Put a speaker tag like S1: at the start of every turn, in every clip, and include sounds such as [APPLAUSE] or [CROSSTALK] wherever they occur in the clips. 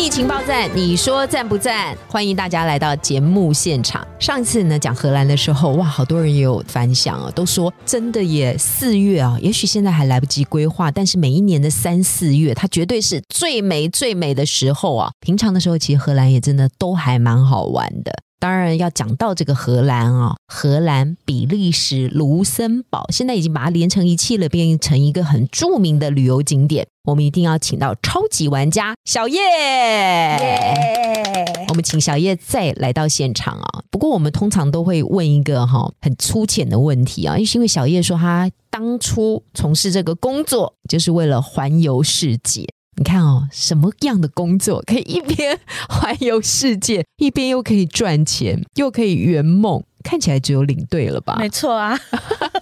S1: 疫情报站，你说赞不赞？欢迎大家来到节目现场。上一次呢讲荷兰的时候，哇，好多人也有反响啊，都说真的耶，四月啊，也许现在还来不及规划，但是每一年的三四月，它绝对是最美最美的时候啊。平常的时候，其实荷兰也真的都还蛮好玩的。当然要讲到这个荷兰啊，荷兰、比利时、卢森堡，现在已经把它连成一气了，变成一个很著名的旅游景点。我们一定要请到超级玩家小叶，我们请小叶再来到现场啊。不过我们通常都会问一个哈很粗浅的问题啊，因为小叶说他当初从事这个工作就是为了环游世界。你看哦，什么样的工作可以一边 [LAUGHS] 环游世界，一边又可以赚钱，又可以圆梦？看起来只有领队了吧？
S2: 没错啊，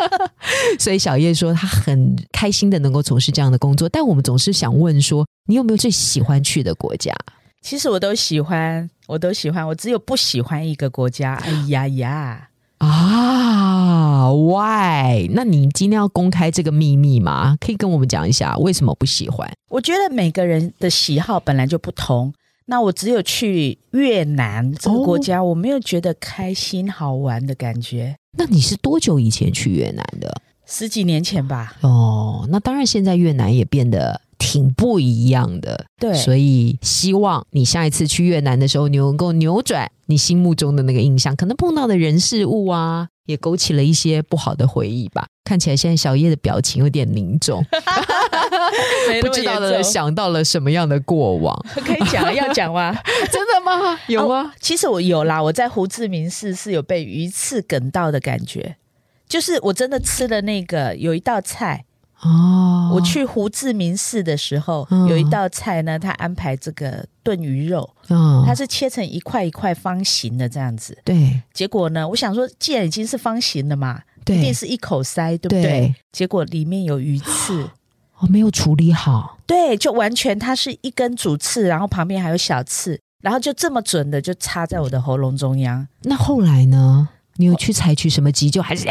S2: [LAUGHS]
S1: 所以小叶说他很开心的能够从事这样的工作。但我们总是想问说，你有没有最喜欢去的国家？
S2: 其实我都喜欢，我都喜欢，我只有不喜欢一个国家。哎呀呀！
S1: 啊，Why？那你今天要公开这个秘密吗？可以跟我们讲一下为什么不喜欢？
S2: 我觉得每个人的喜好本来就不同。那我只有去越南这个国家，我没有觉得开心好玩的感觉。
S1: 那你是多久以前去越南的？
S2: 十几年前吧。
S1: 哦，那当然，现在越南也变得挺不一样的。
S2: 对，
S1: 所以希望你下一次去越南的时候，你能够扭转你心目中的那个印象。可能碰到的人事物啊，也勾起了一些不好的回忆吧。看起来现在小叶的表情有点凝重。[LAUGHS] 不知道的想到了什么样的过往？[LAUGHS]
S2: 可以讲，要讲吗？[LAUGHS]
S1: 真的吗？有吗？
S2: 其实我有啦，我在胡志明市是有被鱼刺梗到的感觉，就是我真的吃了那个有一道菜哦。我去胡志明市的时候，有一道菜呢，他安排这个炖鱼肉，它是切成一块一块方形的这样子。
S1: 对，
S2: 结果呢，我想说，既然已经是方形的嘛，一定是一口塞，对不对？结果里面有鱼刺。[GASPS]
S1: 哦，没有处理好，
S2: 对，就完全它是一根主刺，然后旁边还有小刺，然后就这么准的就插在我的喉咙中央。
S1: 那后来呢？你有去采取什么急救，还是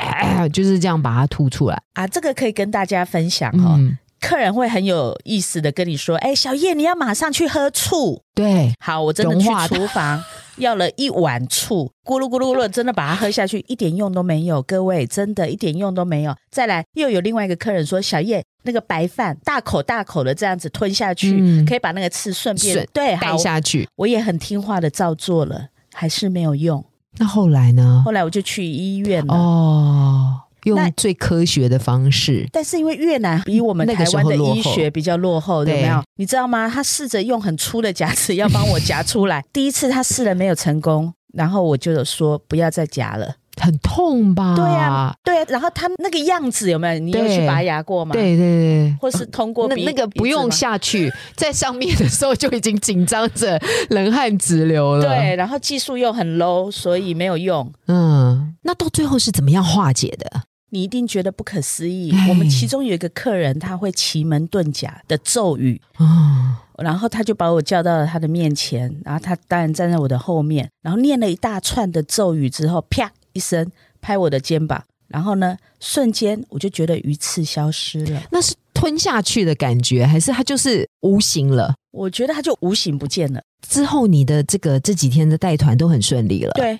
S1: 就是这样把它吐出来
S2: 啊？这个可以跟大家分享哈。客人会很有意思的跟你说：“哎，小叶，你要马上去喝醋。”
S1: 对，
S2: 好，我真的去厨房 [LAUGHS] 要了一碗醋，咕噜咕噜咕噜，真的把它喝下去，一点用都没有。各位，真的一点用都没有。再来，又有另外一个客人说：“小叶。”那个白饭大口大口的这样子吞下去，可以把那个刺顺便对
S1: 带下去。
S2: 我也很听话的照做了，还是没有用。
S1: 那后来呢？
S2: 后来我就去医院了。哦，
S1: 用最科学的方式。
S2: 但是因为越南比我们台湾的医学比较落后，有没有？你知道吗？他试着用很粗的夹子要帮我夹出来。[LAUGHS] 第一次他试了没有成功，然后我就说不要再夹了。
S1: 很痛吧？
S2: 对呀，对。然后他那个样子有没有？你有去拔牙过吗？
S1: 对对对，
S2: 或是通过
S1: 那那个不用下去，在上面的时候就已经紧张着，冷汗直流了。
S2: 对，然后技术又很 low，所以没有用。
S1: 嗯，那到最后是怎么样化解的？
S2: 你一定觉得不可思议。我们其中有一个客人，他会奇门遁甲的咒语啊，然后他就把我叫到了他的面前，然后他当然站在我的后面，然后念了一大串的咒语之后，啪。一声拍我的肩膀，然后呢，瞬间我就觉得鱼刺消失了。
S1: 那是吞下去的感觉，还是它就是无形了？
S2: 我觉得它就无形不见了。
S1: 之后你的这个这几天的带团都很顺利了。
S2: 对，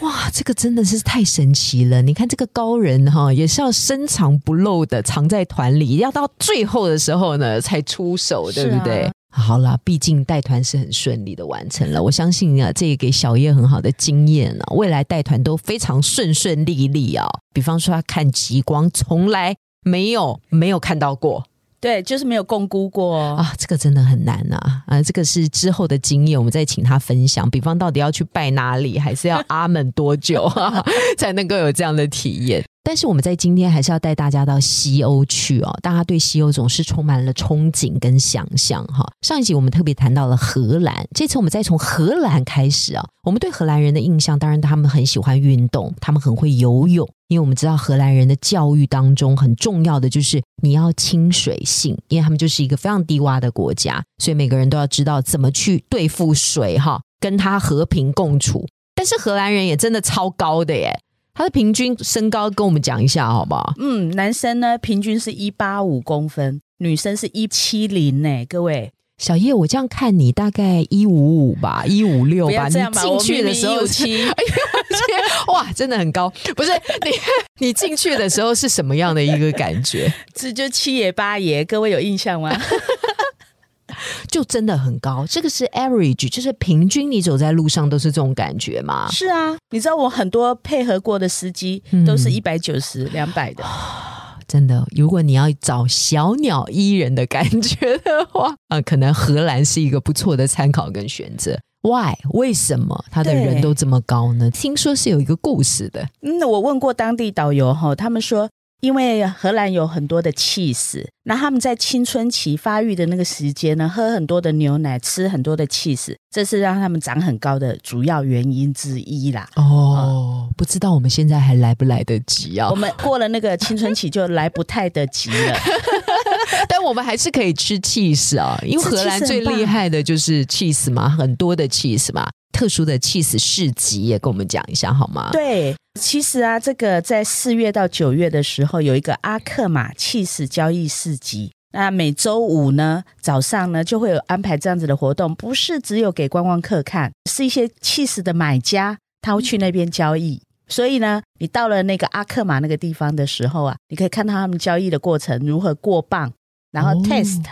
S1: 哇，这个真的是太神奇了！你看这个高人哈，也是要深藏不露的藏在团里，要到最后的时候呢才出手，对不对？好了，毕竟带团是很顺利的完成了，我相信啊，这也给小叶很好的经验啊，未来带团都非常顺顺利利啊。比方说他看极光，从来没有没有看到过，
S2: 对，就是没有共估过
S1: 啊，这个真的很难啊啊，这个是之后的经验，我们再请他分享。比方到底要去拜哪里，还是要阿门多久 [LAUGHS] 才能够有这样的体验？但是我们在今天还是要带大家到西欧去哦。大家对西欧总是充满了憧憬跟想象哈。上一集我们特别谈到了荷兰，这次我们再从荷兰开始啊。我们对荷兰人的印象，当然他们很喜欢运动，他们很会游泳。因为我们知道荷兰人的教育当中很重要的就是你要亲水性，因为他们就是一个非常低洼的国家，所以每个人都要知道怎么去对付水哈，跟他和平共处。但是荷兰人也真的超高的耶，他的平均身高跟我们讲一下好不好？
S2: 嗯，男生呢平均是一八五公分，女生是一七零呢，各位。
S1: 小叶，我这样看你大概一五五吧，一五六吧。你进去的时候
S2: 七，[LAUGHS]
S1: 哇，真的很高。不是 [LAUGHS] 你，你进去的时候是什么样的一个感觉？
S2: 这就七爷八爷，各位有印象吗？
S1: 就真的很高。这个是 average，就是平均，你走在路上都是这种感觉吗？
S2: 是啊，你知道我很多配合过的司机都是一百九十、两百的。[SIGHS]
S1: 真的，如果你要找小鸟依人的感觉的话，啊，[LAUGHS] 可能荷兰是一个不错的参考跟选择。Why？为什么他的人都这么高呢？听说是有一个故事的。
S2: 嗯，我问过当地导游哈，他们说。因为荷兰有很多的气死，那他们在青春期发育的那个时间呢，喝很多的牛奶，吃很多的气死，这是让他们长很高的主要原因之一啦。
S1: 哦，不知道我们现在还来不来得及啊？
S2: 我们过了那个青春期就来不太得及了，[LAUGHS]
S1: 但我们还是可以吃气死啊，因为荷兰最厉害的就是气死嘛，很多的气死嘛。特殊的气死市集也跟我们讲一下好吗？
S2: 对，其实啊，这个在四月到九月的时候有一个阿克玛气死交易市集，那每周五呢早上呢就会有安排这样子的活动，不是只有给观光客看，是一些气死的买家他会去那边交易，所以呢，你到了那个阿克玛那个地方的时候啊，你可以看到他们交易的过程如何过磅，然后 test，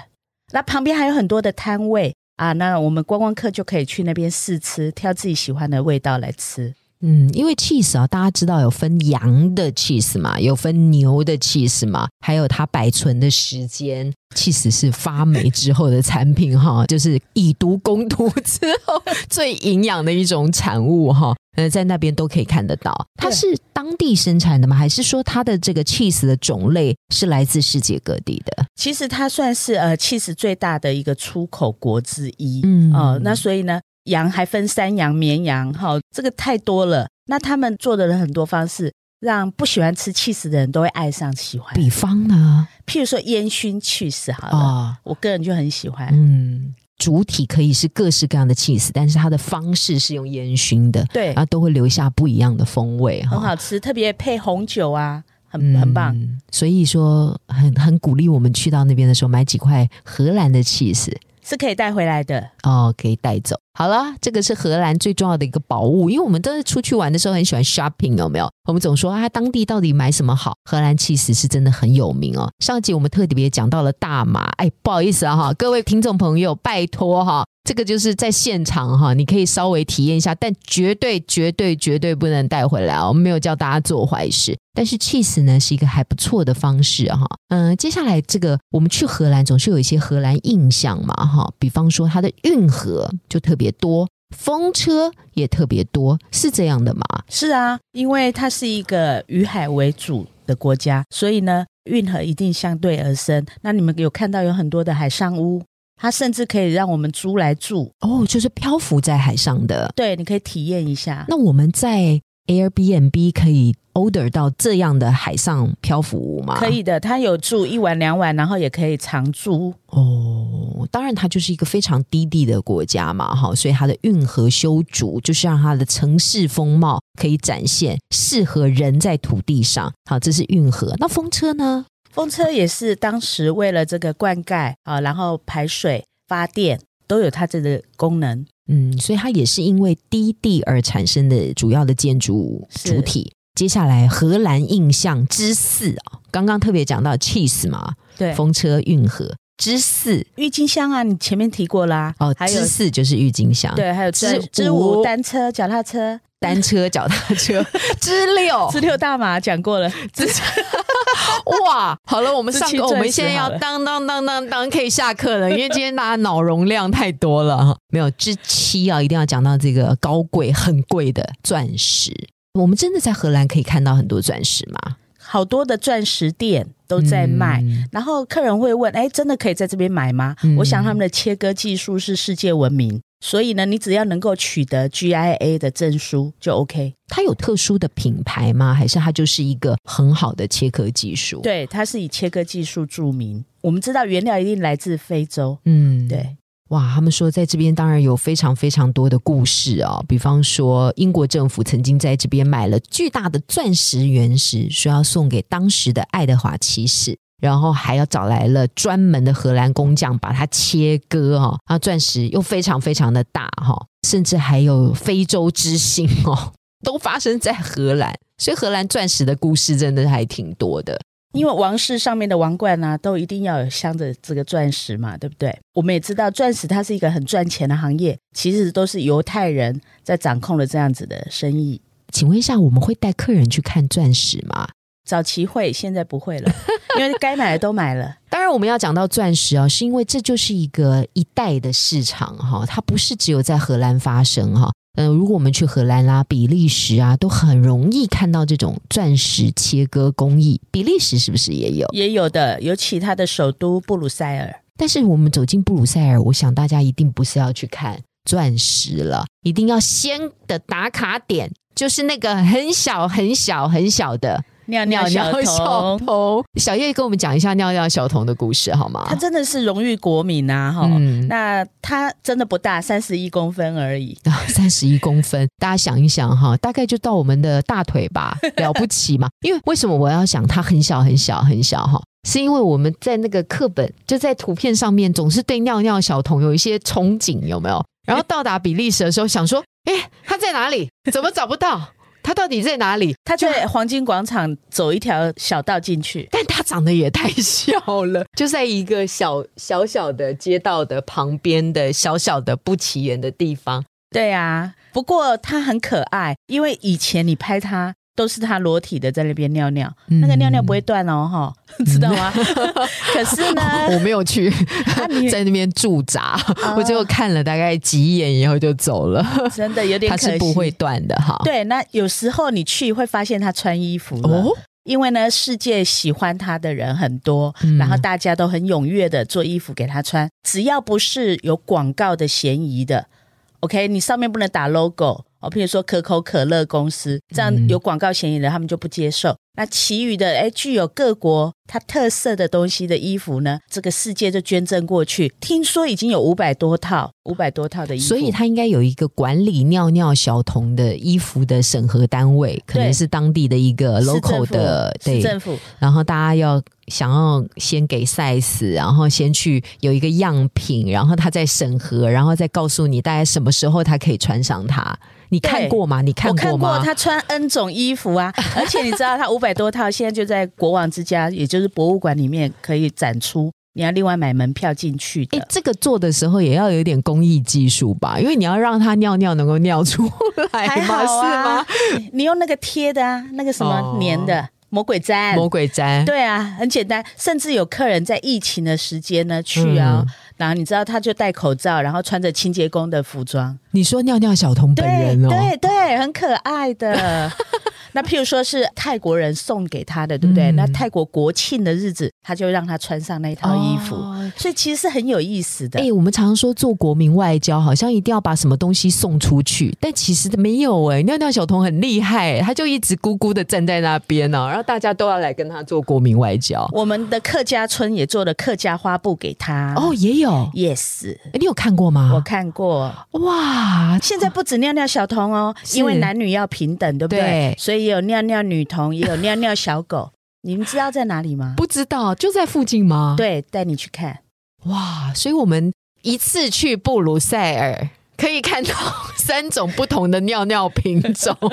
S2: 那旁边还有很多的摊位。啊，那我们观光客就可以去那边试吃，挑自己喜欢的味道来吃。
S1: 嗯，因为 cheese 啊，大家知道有分羊的 cheese 嘛，有分牛的 cheese 嘛，还有它保存的时间，cheese 是发霉之后的产品哈，就是以毒攻毒之后 [LAUGHS] 最营养的一种产物哈。呃，在那边都可以看得到，它是当地生产的吗？还是说它的这个 cheese 的种类是来自世界各地的？
S2: 其实它算是呃 cheese 最大的一个出口国之一。嗯，哦，那所以呢，羊还分山羊、绵羊，哈，这个太多了。那他们做的很多方式，让不喜欢吃 cheese 的人都会爱上喜欢。
S1: 比方呢，
S2: 譬如说烟熏 cheese，好了，我个人就很喜欢。嗯。
S1: 主体可以是各式各样的 cheese，但是它的方式是用烟熏的，
S2: 对，
S1: 然后都会留下不一样的风味，
S2: 很好吃，特别配红酒啊，很很棒。
S1: 所以说，很很鼓励我们去到那边的时候买几块荷兰的 cheese。
S2: 是可以带回来的
S1: 哦，可以带走。好了，这个是荷兰最重要的一个宝物，因为我们都是出去玩的时候很喜欢 shopping，有没有？我们总说啊，当地到底买什么好？荷兰其实是真的很有名哦。上集我们特别讲到了大麻，哎，不好意思啊哈，各位听众朋友，拜托哈。这个就是在现场哈，你可以稍微体验一下，但绝对绝对绝对不能带回来哦。我们没有叫大家做坏事，但是 cheese 呢是一个还不错的方式哈。嗯，接下来这个我们去荷兰总是有一些荷兰印象嘛哈，比方说它的运河就特别多，风车也特别多，是这样的吗？
S2: 是啊，因为它是一个以海为主的国家，所以呢运河一定相对而生。那你们有看到有很多的海上屋？它甚至可以让我们租来住
S1: 哦，就是漂浮在海上的。
S2: 对，你可以体验一下。
S1: 那我们在 Airbnb 可以 order 到这样的海上漂浮屋吗？
S2: 可以的，它有住一晚两晚，然后也可以长租。
S1: 哦，当然，它就是一个非常低地的国家嘛，哈，所以它的运河修筑就是让它的城市风貌可以展现，适合人在土地上。好，这是运河。那风车呢？
S2: 风车也是当时为了这个灌溉啊，然后排水、发电都有它这个功能。
S1: 嗯，所以它也是因为低地而产生的主要的建筑物主体。接下来，荷兰印象之四啊，刚刚特别讲到 cheese 嘛，
S2: 对，
S1: 风车、运河。之四，
S2: 郁金香啊，你前面提过啦。
S1: 哦，还有之四就是郁金香，
S2: 对，还有之之五单车、脚踏车、
S1: 单车、脚踏车。[LAUGHS] 之六。
S2: 之六大马讲过了。[LAUGHS]
S1: 哇，好了，我们上课，我们现在要当当当当当，可以下课了，因为今天大家脑容量太多了哈。[LAUGHS] 没有之七啊，一定要讲到这个高贵、很贵的钻石。我们真的在荷兰可以看到很多钻石吗？
S2: 好多的钻石店都在卖，然后客人会问：“哎，真的可以在这边买吗？”我想他们的切割技术是世界闻名，所以呢，你只要能够取得 GIA 的证书就 OK。
S1: 它有特殊的品牌吗？还是它就是一个很好的切割技术？
S2: 对，它是以切割技术著名。我们知道原料一定来自非洲，嗯，对。
S1: 哇，他们说在这边当然有非常非常多的故事啊，比方说英国政府曾经在这边买了巨大的钻石原石，说要送给当时的爱德华七世，然后还要找来了专门的荷兰工匠把它切割哈，啊，钻石又非常非常的大哈，甚至还有非洲之星哦，[LAUGHS] 都发生在荷兰，所以荷兰钻石的故事真的还挺多的。
S2: 因为王室上面的王冠呢，都一定要有镶着这个钻石嘛，对不对？我们也知道钻石它是一个很赚钱的行业，其实都是犹太人在掌控了这样子的生意。
S1: 请问一下，我们会带客人去看钻石吗？
S2: 早期会，现在不会了，[LAUGHS] 因为该买的都买了。
S1: 当然，我们要讲到钻石啊，是因为这就是一个一代的市场哈，它不是只有在荷兰发生哈。嗯，如果我们去荷兰啦、比利时啊，都很容易看到这种钻石切割工艺。比利时是不是也有？
S2: 也有的，尤其它的首都布鲁塞尔。
S1: 但是我们走进布鲁塞尔，我想大家一定不是要去看钻石了，一定要先的打卡点就是那个很小、很小、很小的。
S2: 尿尿小童，
S1: 小叶跟我们讲一下尿尿小童的故事好吗？
S2: 他真的是荣誉国民啊！哈，那他真的不大，三十一公分而已。[LAUGHS]
S1: 三十一公分，大家想一想哈，大概就到我们的大腿吧，[LAUGHS] 了不起嘛？因为为什么我要想他很小很小很小哈？是因为我们在那个课本就在图片上面总是对尿尿小童有一些憧憬，有没有？然后到达比利时的时候，想说，哎，他在哪里？怎么找不到？他到底在哪里？
S2: 他在黄金广场走一条小道进去，
S1: 但他长得也太小了，就在一个小小小的街道的旁边的小小的不起眼的地方。
S2: 对啊，不过他很可爱，因为以前你拍他。都是他裸体的在那边尿尿，那个尿尿不会断哦，哈，知道吗？[LAUGHS] 可是呢，[LAUGHS]
S1: 我没有去 [LAUGHS] 在那边驻扎，我就看了大概几眼以后就走了。
S2: 真的有点，
S1: 他是不会断的哈。
S2: 对，那有时候你去会发现他穿衣服哦，因为呢，世界喜欢他的人很多，然后大家都很踊跃的做衣服给他穿，只要不是有广告的嫌疑的，OK，你上面不能打 logo。哦，譬如说可口可乐公司这样有广告嫌疑的，他们就不接受。那其余的，哎，具有各国它特色的东西的衣服呢，这个世界就捐赠过去。听说已经有五百多套，五百多套的衣服。
S1: 所以它应该有一个管理尿尿小童的衣服的审核单位，可能是当地的一个 local 的
S2: 对政府。
S1: 然后大家要想要先给 size，然后先去有一个样品，然后他再审核，然后再告诉你大概什么时候他可以穿上它。你看过吗？你看过
S2: 吗？他穿 N 种衣服啊，[LAUGHS] 而且你知道他五百多套，现在就在国王之家，也就是博物馆里面可以展出。你要另外买门票进去。
S1: 哎，这个做的时候也要有点工艺技术吧？因为你要让他尿尿能够尿出来吗？是吗？[LAUGHS]
S2: 你用那个贴的啊，那个什么粘的魔鬼粘，
S1: 魔鬼粘。
S2: 对啊，很简单。甚至有客人在疫情的时间呢去啊。然后你知道，他就戴口罩，然后穿着清洁工的服装。
S1: 你说尿尿小童本人哦，
S2: 对对，很可爱的。[LAUGHS] 那譬如说是泰国人送给他的，对不对？那泰国国庆的日子，他就让他穿上那套衣服，所以其实是很有意思的。
S1: 哎，我们常常说做国民外交，好像一定要把什么东西送出去，但其实没有哎。尿尿小童很厉害，他就一直孤孤的站在那边呢，然后大家都要来跟他做国民外交。
S2: 我们的客家村也做了客家花布给他
S1: 哦，也有
S2: ，yes，
S1: 你有看过吗？
S2: 我看过，哇！现在不止尿尿小童哦，因为男女要平等，对不对？所以。也有尿尿女童，也有尿尿小狗，你们知道在哪里吗？
S1: 不知道，就在附近吗？
S2: 对，带你去看。
S1: 哇，所以我们一次去布鲁塞尔。可以看到三种不同的尿尿品种。[LAUGHS]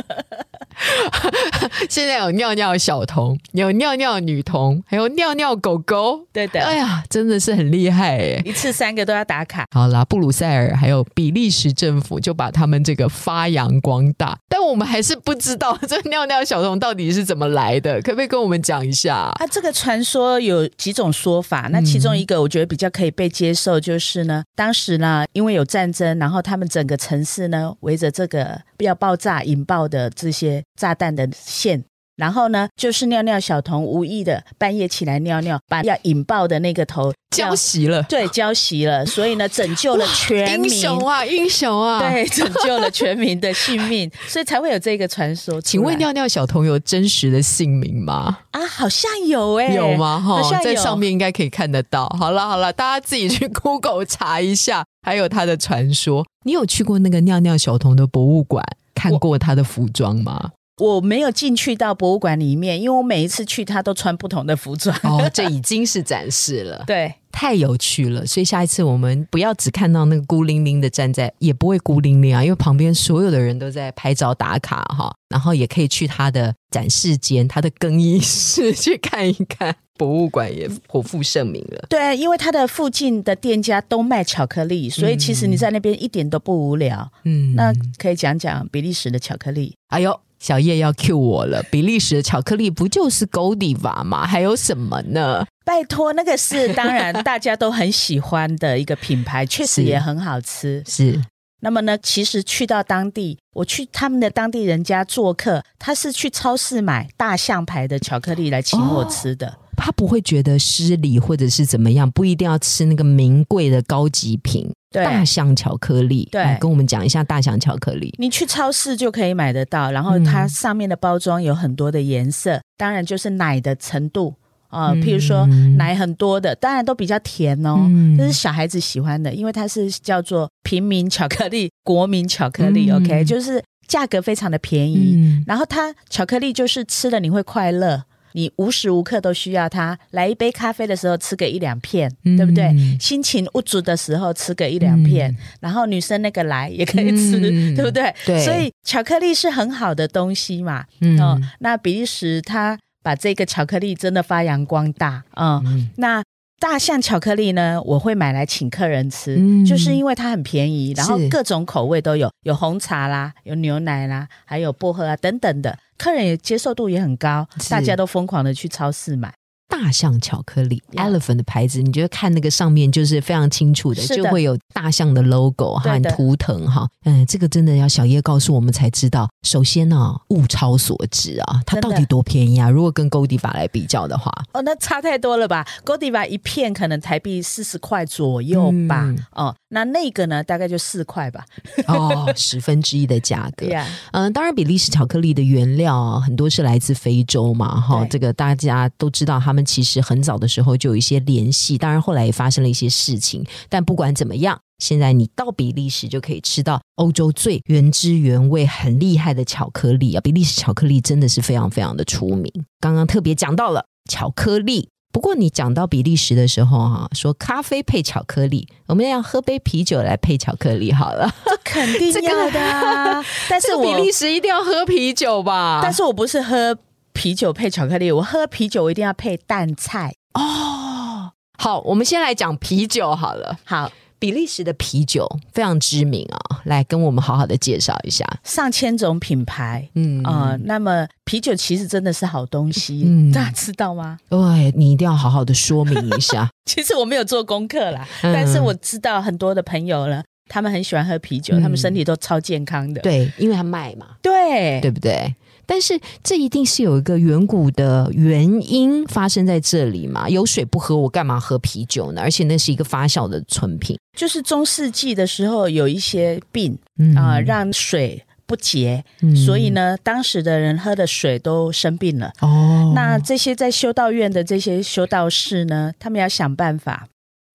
S1: 现在有尿尿小童，有尿尿女童，还有尿尿狗狗。
S2: 对的，
S1: 哎呀，真的是很厉害哎！
S2: 一次三个都要打卡。
S1: 好啦，布鲁塞尔还有比利时政府就把他们这个发扬光大，但我们还是不知道这尿尿小童到底是怎么来的，可不可以跟我们讲一下？
S2: 啊，这个传说有几种说法，那其中一个我觉得比较可以被接受，就是呢，当时呢，因为有战争，然后他。他们整个城市呢，围着这个要爆炸引爆的这些炸弹的线然后呢，就是尿尿小童无意的半夜起来尿尿，把要引爆的那个头
S1: 浇熄了，
S2: 对，浇熄了，所以呢，拯救了全民，
S1: 英雄啊，英雄啊，
S2: 对，[LAUGHS] 拯救了全民的性命，所以才会有这个传说。
S1: 请问尿尿小童有真实的姓名吗？
S2: 啊，好像有哎，
S1: 有吗？
S2: 哈，
S1: 在上面应该可以看得到。好了好了，大家自己去 [LAUGHS] Google 查一下，还有他的传说。你有去过那个尿尿小童的博物馆，看过他的服装吗？
S2: 我没有进去到博物馆里面，因为我每一次去，他都穿不同的服装。
S1: 哦，这已经是展示了，[LAUGHS]
S2: 对，
S1: 太有趣了。所以下一次我们不要只看到那个孤零零的站在，也不会孤零零啊，因为旁边所有的人都在拍照打卡哈，然后也可以去他的展示间、他的更衣室去看一看。[LAUGHS] 博物馆也颇负盛名了。
S2: 对，因为它的附近的店家都卖巧克力，所以其实你在那边一点都不无聊。嗯，那可以讲讲比利时的巧克力。
S1: 哎呦。小叶要 cue 我了，比利时的巧克力不就是 Godiva 吗？还有什么呢？
S2: 拜托，那个是当然大家都很喜欢的一个品牌，[LAUGHS] 确实也很好吃。
S1: 是。
S2: 那么呢，其实去到当地，我去他们的当地人家做客，他是去超市买大象牌的巧克力来请我吃的。
S1: 他不会觉得失礼或者是怎么样，不一定要吃那个名贵的高级品。大象巧克力，
S2: 对，
S1: 跟我们讲一下大象巧克力。
S2: 你去超市就可以买得到，然后它上面的包装有很多的颜色，当然就是奶的程度啊，譬如说奶很多的，当然都比较甜哦，这是小孩子喜欢的，因为它是叫做平民巧克力、国民巧克力，OK，就是价格非常的便宜，然后它巧克力就是吃了你会快乐。你无时无刻都需要它，来一杯咖啡的时候吃个一两片，对不对？心情不足的时候吃个一两片，然后女生那个来也可以吃，对不对？
S1: 对，
S2: 所以巧克力是很好的东西嘛。哦，那比利时它把这个巧克力真的发扬光大啊。那大象巧克力呢，我会买来请客人吃，就是因为它很便宜，然后各种口味都有，有红茶啦，有牛奶啦，还有薄荷啊等等的。客人也接受度也很高，大家都疯狂的去超市买。
S1: 大象巧克力 （Elephant） 的牌子，你觉得看那个上面就是非常清楚的，就会有大象的 logo 和图腾哈。嗯，这个真的要小叶告诉我们才知道。首先呢，物超所值啊，它到底多便宜啊？如果跟 Goldiva 来比较的话，
S2: 哦，那差太多了吧？Goldiva 一片可能台币四十块左右吧。哦，那那个呢，大概就四块吧。[LAUGHS]
S1: 哦，十分之一的价格。嗯，当然，比利时巧克力的原料啊，很多是来自非洲嘛。哈，这个大家都知道他们。其实很早的时候就有一些联系，当然后来也发生了一些事情。但不管怎么样，现在你到比利时就可以吃到欧洲最原汁原味、很厉害的巧克力啊！比利时巧克力真的是非常非常的出名。刚刚特别讲到了巧克力，不过你讲到比利时的时候哈，说咖啡配巧克力，我们要喝杯啤酒来配巧克力好了，
S2: 这肯定要的。[LAUGHS] 但是
S1: 比利时一定要喝啤酒吧？
S2: 但是我不是喝。啤酒配巧克力，我喝啤酒我一定要配淡菜
S1: 哦。好，我们先来讲啤酒好了。
S2: 好，
S1: 比利时的啤酒非常知名啊，来跟我们好好的介绍一下。
S2: 上千种品牌，嗯啊，那么啤酒其实真的是好东西，嗯、大家知道吗？
S1: 对，你一定要好好的说明一下。[LAUGHS]
S2: 其实我没有做功课啦，但是我知道很多的朋友了，他们很喜欢喝啤酒，他们身体都超健康的。
S1: 对，因为他卖嘛，
S2: 对，
S1: 对不对？但是这一定是有一个远古的原因发生在这里嘛？有水不喝，我干嘛喝啤酒呢？而且那是一个发酵的纯品，
S2: 就是中世纪的时候有一些病啊，让水不洁，所以呢，当时的人喝的水都生病了。哦，那这些在修道院的这些修道士呢，他们要想办法。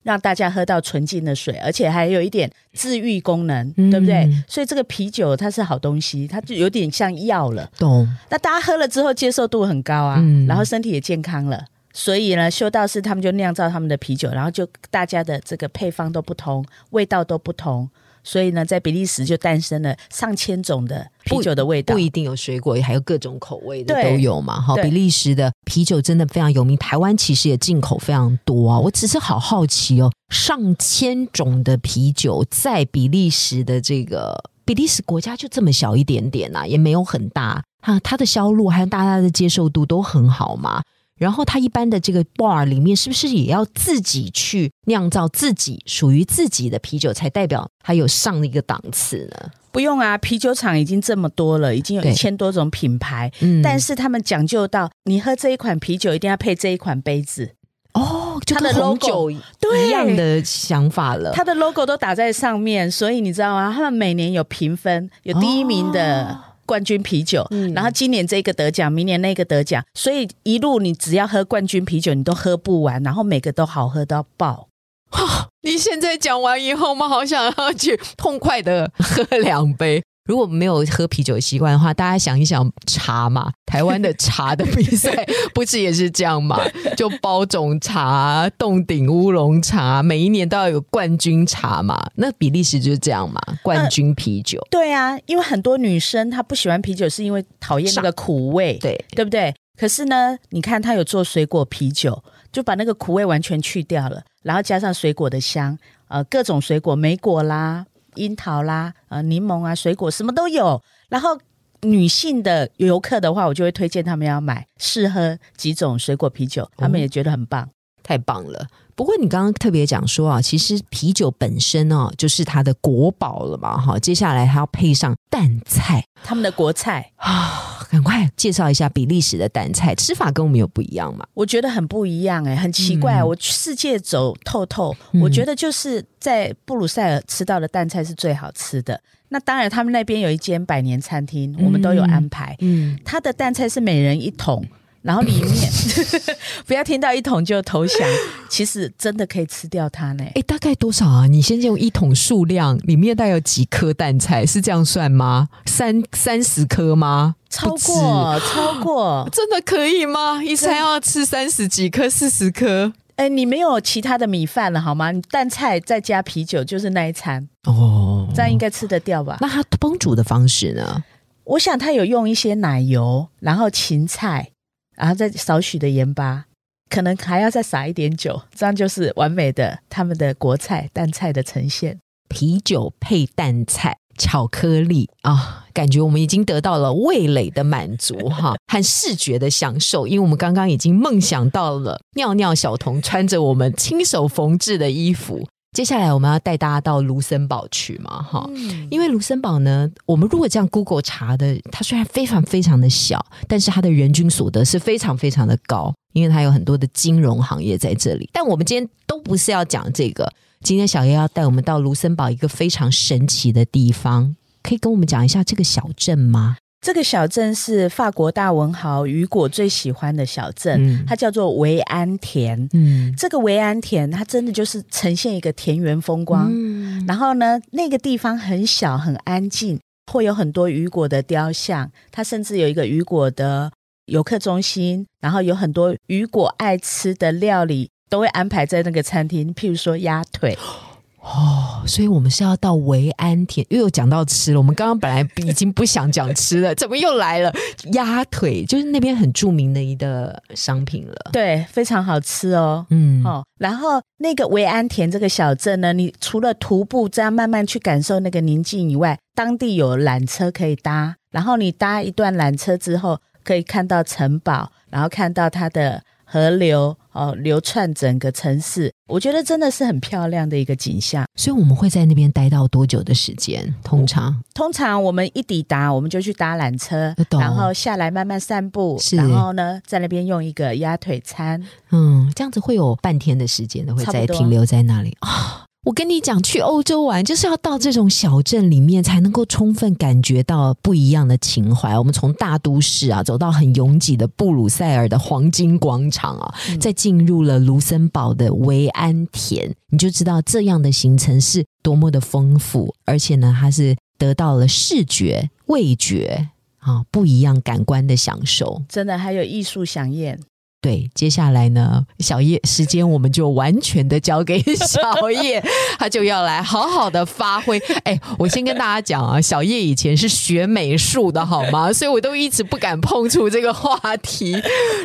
S2: 让大家喝到纯净的水，而且还有一点治愈功能，对不对？所以这个啤酒它是好东西，它就有点像药了。
S1: 懂？
S2: 那大家喝了之后接受度很高啊，然后身体也健康了。所以呢，修道士他们就酿造他们的啤酒，然后就大家的这个配方都不同，味道都不同。所以呢，在比利时就诞生了上千种的啤酒的味道，
S1: 不一定有水果，还有各种口味的都有嘛。哈，比利时的啤酒真的非常有名，台湾其实也进口非常多啊。我只是好好奇哦，上千种的啤酒在比利时的这个比利时国家就这么小一点点呐，也没有很大啊，它的销路还有大家的接受度都很好嘛。然后他一般的这个 bar 里面是不是也要自己去酿造自己属于自己的啤酒，才代表它有上一个档次呢？
S2: 不用啊，啤酒厂已经这么多了，已经有一千多种品牌，
S1: 嗯
S2: 但是他们讲究到，你喝这一款啤酒一定要配这一款杯子，
S1: 哦，就跟红
S2: logo
S1: 酒
S2: 对
S1: 一样的想法了。
S2: 它的 logo 都打在上面，所以你知道吗？他们每年有评分，有第一名的。冠军啤酒，
S1: 嗯
S2: 然后今年这个得奖，明年那个得奖，所以一路你只要喝冠军啤酒，你都喝不完，然后每个都好喝到爆。[LAUGHS]
S1: 你现在讲完以后，我们好想要去痛快的喝两杯。如果没有喝啤酒的习惯的话，大家想一想茶嘛，[LAUGHS] 台湾的茶的比赛不是也是这样嘛？就包种茶、洞顶乌龙茶，每一年都要有冠军茶嘛。那比利时就是这样嘛，冠军啤酒。
S2: 对啊，因为很多女生她不喜欢啤酒，是因为讨厌那个苦味，
S1: 对，
S2: 对不对？可是呢，你看她有做水果啤酒，就把那个苦味完全去掉了，然后加上水果的香，呃，各种水果，莓果啦、樱桃啦、呃，柠檬啊，水果什么都有。然后女性的游客的话，我就会推荐他们要买试喝几种水果啤酒，他们也觉得很棒。
S1: 太棒了！不过你刚刚特别讲说啊，其实啤酒本身哦，就是它的国宝了嘛，哈。接下来还要配上淡菜
S2: 他们的国菜
S1: 啊，赶快介绍一下比利时的蛋菜，吃法跟我们有不一样吗？
S2: 我觉得很不一样哎、很奇怪。
S1: 嗯
S2: 我世界走透透，
S1: 嗯
S2: 我觉得就是在布鲁塞尔吃到的蛋菜是最好吃的。那当然，他们那边有一间百年餐厅，我们都有安排。
S1: 嗯，
S2: 他的蛋菜是每人一桶，然后里面 [LAUGHS] 不要听到一桶就投降，其实真的可以吃掉它呢。
S1: 哎，大概多少啊？你先用一桶数量，里面大概有几颗淡菜？是这样算吗？三三十颗吗？
S2: 超过超过，[GASPS]
S1: 真的可以吗？一餐要吃三十几颗、四十颗？
S2: 哎，你没有其他的米饭了好吗？你淡菜再加啤酒就是那一餐，
S1: 哦，
S2: 这样应该吃得掉吧？
S1: 那它烹煮的方式呢？
S2: 我想他有用一些奶油，然后芹菜，然后再少许的盐巴，可能还要再撒一点酒，这样就是完美的他们的国菜淡菜的呈现。
S1: 啤酒配淡菜、巧克力啊，感觉我们已经得到了味蕾的满足哈，[LAUGHS] 和视觉的享受。因为我们刚刚已经梦想到了尿尿小童穿着我们亲手缝制的衣服。接下来我们要带大家到卢森堡去嘛哈。
S2: 嗯，
S1: 因为卢森堡呢，我们如果这样 Google 查的，它虽然非常非常的小，但是它的人均所得是非常非常的高，因为它有很多的金融行业在这里。但我们今天都不是要讲这个，今天小叶要带我们到卢森堡一个非常神奇的地方，可以跟我们讲一下这个小镇吗？
S2: 这个小镇是法国大文豪雨果最喜欢的小镇，
S1: 嗯
S2: 它叫做维安田。
S1: 嗯，
S2: 这个维安田，它真的就是呈现一个田园风光。
S1: 嗯
S2: 然后呢，那个地方很小很安静，会有很多雨果的雕像，它甚至有一个雨果的游客中心，然后有很多雨果爱吃的料理都会安排在那个餐厅，譬如说鸭腿。[GASPS]
S1: 哦，所以我们是要到维安田，又有讲到吃了。我们刚刚本来已经不想讲吃了，怎么又来了？鸭腿就是那边很著名的一个商品了。
S2: 对，非常好吃哦。
S1: 嗯，
S2: 哦，然后那个维安田这个小镇呢，你除了徒步这样慢慢去感受那个宁静以外，当地有缆车可以搭，然后你搭一段缆车之后，可以看到城堡，然后看到它的河流哦流串整个城市，我觉得真的是很漂亮的一个景象。
S1: 所以我们会在那边待到多久的时间？通常
S2: 通常我们一抵达，我们就去搭缆车然后下来慢慢散步，然后呢，在那边用一个鸭腿餐。
S1: 嗯，这样子会有半天的时间的，会
S2: 差不多
S1: 再停留在那里啊。我跟你讲，去欧洲玩就是要到这种小镇里面，才能够充分感觉到不一样的情怀。我们从大都市啊，走到很拥挤的布鲁塞尔的黄金广场啊，
S2: 嗯
S1: 再进入了卢森堡的维安田，你就知道这样的行程是多么的丰富，而且呢，它是得到了视觉、味觉啊不一样感官的享受。
S2: 真的还有艺术飨宴，
S1: 对，接下来呢，小叶时间我们就完全的交给小叶，[LAUGHS] 他就要来好好的发挥。哎，我先跟大家讲啊，小叶以前是学美术的好吗？[LAUGHS] 所以我都一直不敢碰触这个话题。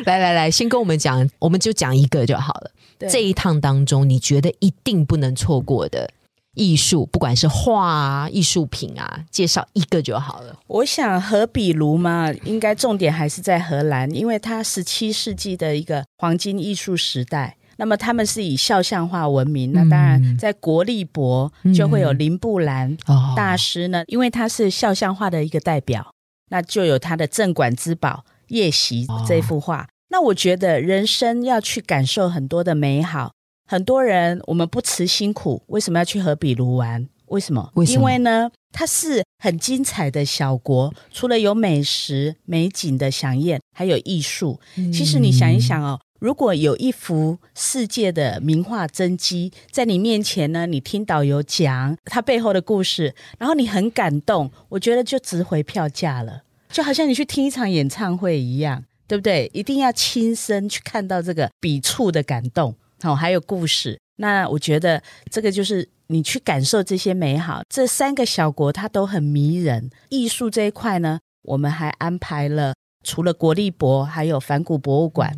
S1: 来来来，先跟我们讲，我们就讲一个就好了。
S2: 对
S1: 这一趟当中，你觉得一定不能错过的艺术，不管是画啊、艺术品啊，介绍一个就好了。
S2: 我想荷比卢嘛，应该重点还是在荷兰，因为它十七世纪的一个黄金艺术时代。那么他们是以肖像画闻名，那当然在国立博就会有林布兰大师呢，因为他是肖像画的一个代表，那就有他的镇馆之宝《夜袭》这幅画。那我觉得人生要去感受很多的美好。很多人我们不辞辛苦，为什么要去和比卢玩？为什么？因为呢，它是很精彩的小国，除了有美食美景的享宴，还有艺术。其实你想一想哦，如果有一幅世界的名画真迹在你面前呢，你听导游讲它背后的故事，然后你很感动，我觉得就值回票价了，就好像你去听一场演唱会一样。对不对？一定要亲身去看到这个笔触的感动，好，还有故事。那我觉得这个就是你去感受这些美好。这三个小国它都很迷人。艺术这一块呢，我们还安排了除了国立博，还有反古博物馆。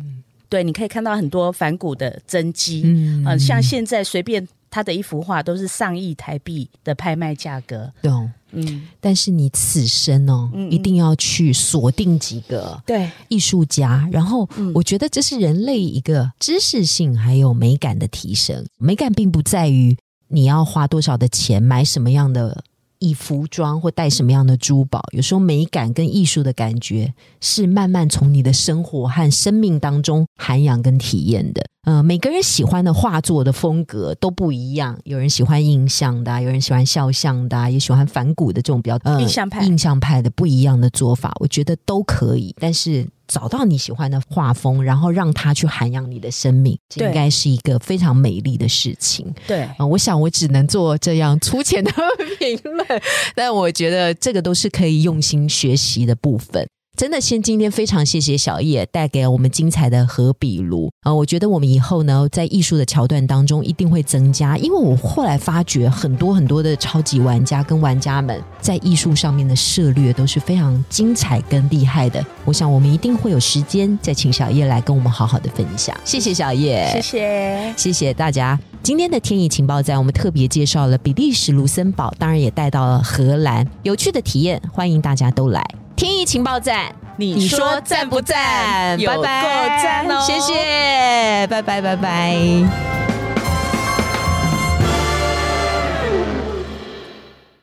S2: 对，你可以看到很多反古的真迹。嗯，像现在随便。他的一幅画都是上亿台币的拍卖价格，
S1: 懂？嗯，但是你此生哦，一定要去锁定几个
S2: 对
S1: 艺术家，然后我觉得这是人类一个知识性还有美感的提升。美感并不在于你要花多少的钱买什么样的。以服装或戴什么样的珠宝，有时候美感跟艺术的感觉是慢慢从你的生活和生命当中涵养跟体验的。呃，每个人喜欢的画作的风格都不一样，有人喜欢印象的，有人喜欢肖像的，也喜欢反骨的这种比较
S2: 印象派、
S1: 印象派的不一样的做法，我觉得都可以。但是。找到你喜欢的画风，然后让它去涵养你的生命，这应该是一个非常美丽的事情。
S2: 对，
S1: 啊，我想我只能做这样粗浅的 [LAUGHS] 评论，但我觉得这个都是可以用心学习的部分。真的，先今天非常谢谢小叶带给我们精彩的和比卢啊！我觉得我们以后呢，在艺术的桥段当中一定会增加，因为我后来发觉很多很多的超级玩家跟玩家们在艺术上面的涉略都是非常精彩跟厉害的。我想我们一定会有时间再请小叶来跟我们好好的分享。谢谢小叶，
S2: 谢谢
S1: 谢谢大家。今天的天意情报站，我们特别介绍了比利时卢森堡，当然也带到了荷兰，有趣的体验，欢迎大家都来。天意情报站，
S2: 你说赞不赞？
S1: 拜拜，
S2: 赞哦！
S1: 谢谢，拜拜，拜拜。